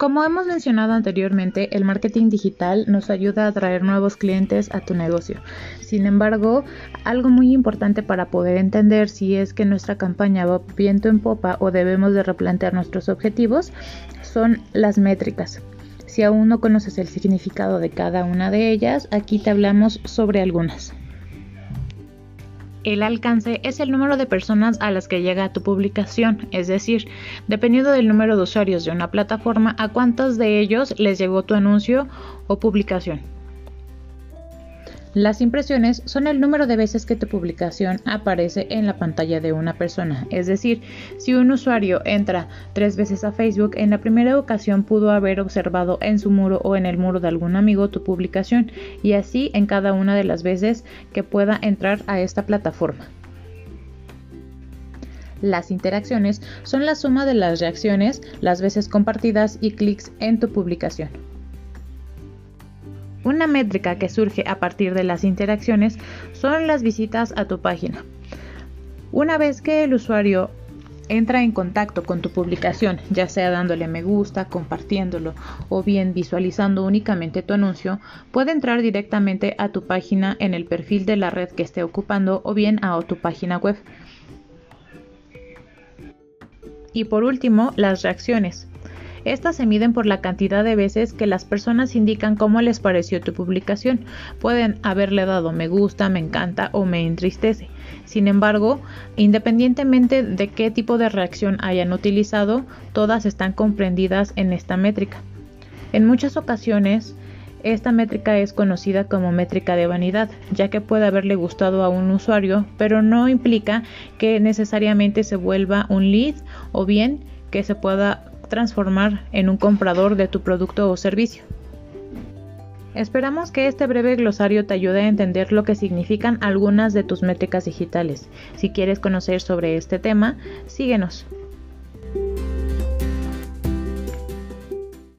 Como hemos mencionado anteriormente, el marketing digital nos ayuda a atraer nuevos clientes a tu negocio. Sin embargo, algo muy importante para poder entender si es que nuestra campaña va viento en popa o debemos de replantear nuestros objetivos son las métricas. Si aún no conoces el significado de cada una de ellas, aquí te hablamos sobre algunas. El alcance es el número de personas a las que llega tu publicación, es decir, dependiendo del número de usuarios de una plataforma, a cuántos de ellos les llegó tu anuncio o publicación. Las impresiones son el número de veces que tu publicación aparece en la pantalla de una persona. Es decir, si un usuario entra tres veces a Facebook, en la primera ocasión pudo haber observado en su muro o en el muro de algún amigo tu publicación y así en cada una de las veces que pueda entrar a esta plataforma. Las interacciones son la suma de las reacciones, las veces compartidas y clics en tu publicación. Una métrica que surge a partir de las interacciones son las visitas a tu página. Una vez que el usuario entra en contacto con tu publicación, ya sea dándole me gusta, compartiéndolo o bien visualizando únicamente tu anuncio, puede entrar directamente a tu página en el perfil de la red que esté ocupando o bien a tu página web. Y por último, las reacciones. Estas se miden por la cantidad de veces que las personas indican cómo les pareció tu publicación. Pueden haberle dado me gusta, me encanta o me entristece. Sin embargo, independientemente de qué tipo de reacción hayan utilizado, todas están comprendidas en esta métrica. En muchas ocasiones, esta métrica es conocida como métrica de vanidad, ya que puede haberle gustado a un usuario, pero no implica que necesariamente se vuelva un lead o bien que se pueda transformar en un comprador de tu producto o servicio. Esperamos que este breve glosario te ayude a entender lo que significan algunas de tus métricas digitales. Si quieres conocer sobre este tema, síguenos.